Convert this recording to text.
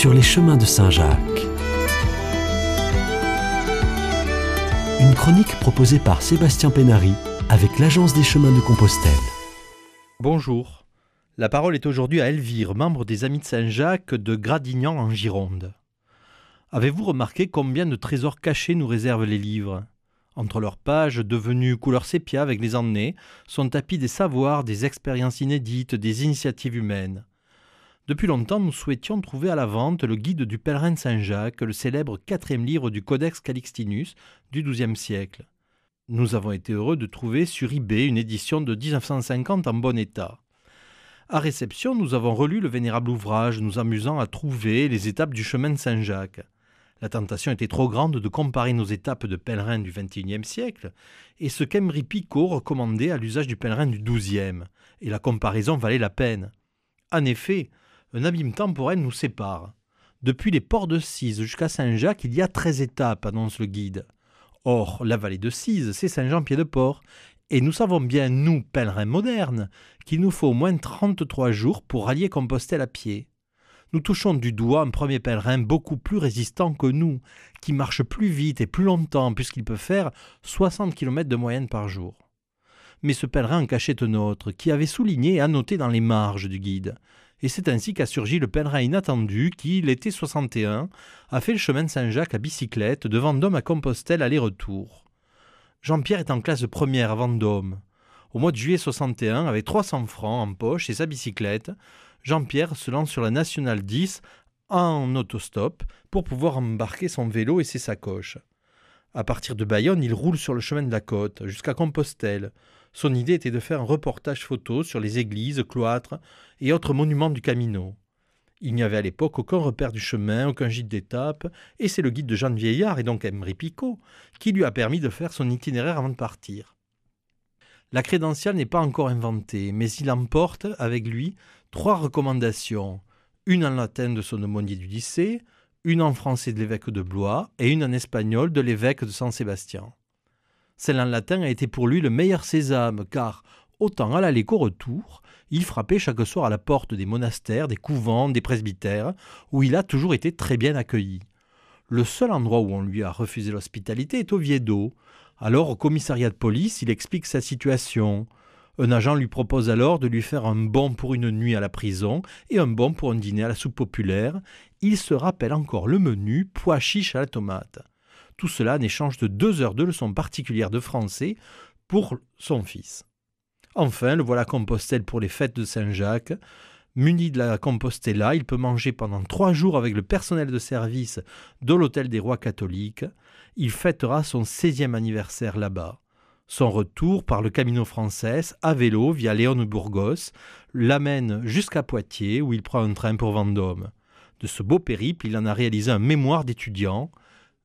sur les chemins de Saint-Jacques. Une chronique proposée par Sébastien Pénary avec l'Agence des chemins de Compostelle. Bonjour. La parole est aujourd'hui à Elvire, membre des Amis de Saint-Jacques de Gradignan en Gironde. Avez-vous remarqué combien de trésors cachés nous réservent les livres? Entre leurs pages, devenues couleur sépia avec les années, sont tapis des savoirs, des expériences inédites, des initiatives humaines. Depuis longtemps, nous souhaitions trouver à la vente le guide du pèlerin Saint-Jacques, le célèbre quatrième livre du Codex Calixtinus du XIIe siècle. Nous avons été heureux de trouver sur eBay une édition de 1950 en bon état. À réception, nous avons relu le vénérable ouvrage, nous amusant à trouver les étapes du chemin de Saint-Jacques. La tentation était trop grande de comparer nos étapes de pèlerins du XXIe siècle et ce qu'Emery Picot recommandait à l'usage du pèlerin du XIIe, et la comparaison valait la peine. En effet, un abîme temporel nous sépare. Depuis les ports de Cise jusqu'à Saint-Jacques, il y a treize étapes, annonce le guide. Or, la vallée de Cise, c'est Saint-Jean-Pied-de-Port, et nous savons bien, nous, pèlerins modernes, qu'il nous faut au moins 33 jours pour rallier Compostelle à pied nous touchons du doigt un premier pèlerin beaucoup plus résistant que nous, qui marche plus vite et plus longtemps, puisqu'il peut faire 60 km de moyenne par jour. Mais ce pèlerin en cachait un autre, qui avait souligné et annoté dans les marges du guide. Et c'est ainsi qu'a surgi le pèlerin inattendu qui, l'été 61, a fait le chemin de Saint-Jacques à bicyclette de Vendôme à Compostelle aller-retour. Jean-Pierre est en classe première à Vendôme. Au mois de juillet 61, avec 300 francs en poche et sa bicyclette, Jean-Pierre se lance sur la Nationale 10 en autostop pour pouvoir embarquer son vélo et ses sacoches. À partir de Bayonne, il roule sur le chemin de la côte jusqu'à Compostelle. Son idée était de faire un reportage photo sur les églises, cloîtres et autres monuments du Camino. Il n'y avait à l'époque aucun repère du chemin, aucun gîte d'étape, et c'est le guide de Jean Vieillard et donc Emery Picot qui lui a permis de faire son itinéraire avant de partir. La crédentiale n'est pas encore inventée, mais il emporte avec lui trois recommandations, une en latin de son aumônier du lycée, une en français de l'évêque de Blois et une en espagnol de l'évêque de San Sébastien. Celle en latin a été pour lui le meilleur sésame, car, autant à l'aller qu'au retour, il frappait chaque soir à la porte des monastères, des couvents, des presbytères, où il a toujours été très bien accueilli. Le seul endroit où on lui a refusé l'hospitalité est au Viedo. Alors, au commissariat de police, il explique sa situation. Un agent lui propose alors de lui faire un bon pour une nuit à la prison et un bon pour un dîner à la soupe populaire. Il se rappelle encore le menu pois chiche à la tomate. Tout cela en échange de deux heures de leçons particulières de français pour son fils. Enfin, le voilà Compostelle pour les fêtes de Saint-Jacques. Muni de la Compostella, il peut manger pendant trois jours avec le personnel de service de l'Hôtel des Rois catholiques. Il fêtera son 16e anniversaire là-bas. Son retour par le Camino français à vélo via Léon Burgos l'amène jusqu'à Poitiers où il prend un train pour Vendôme. De ce beau périple, il en a réalisé un mémoire d'étudiant.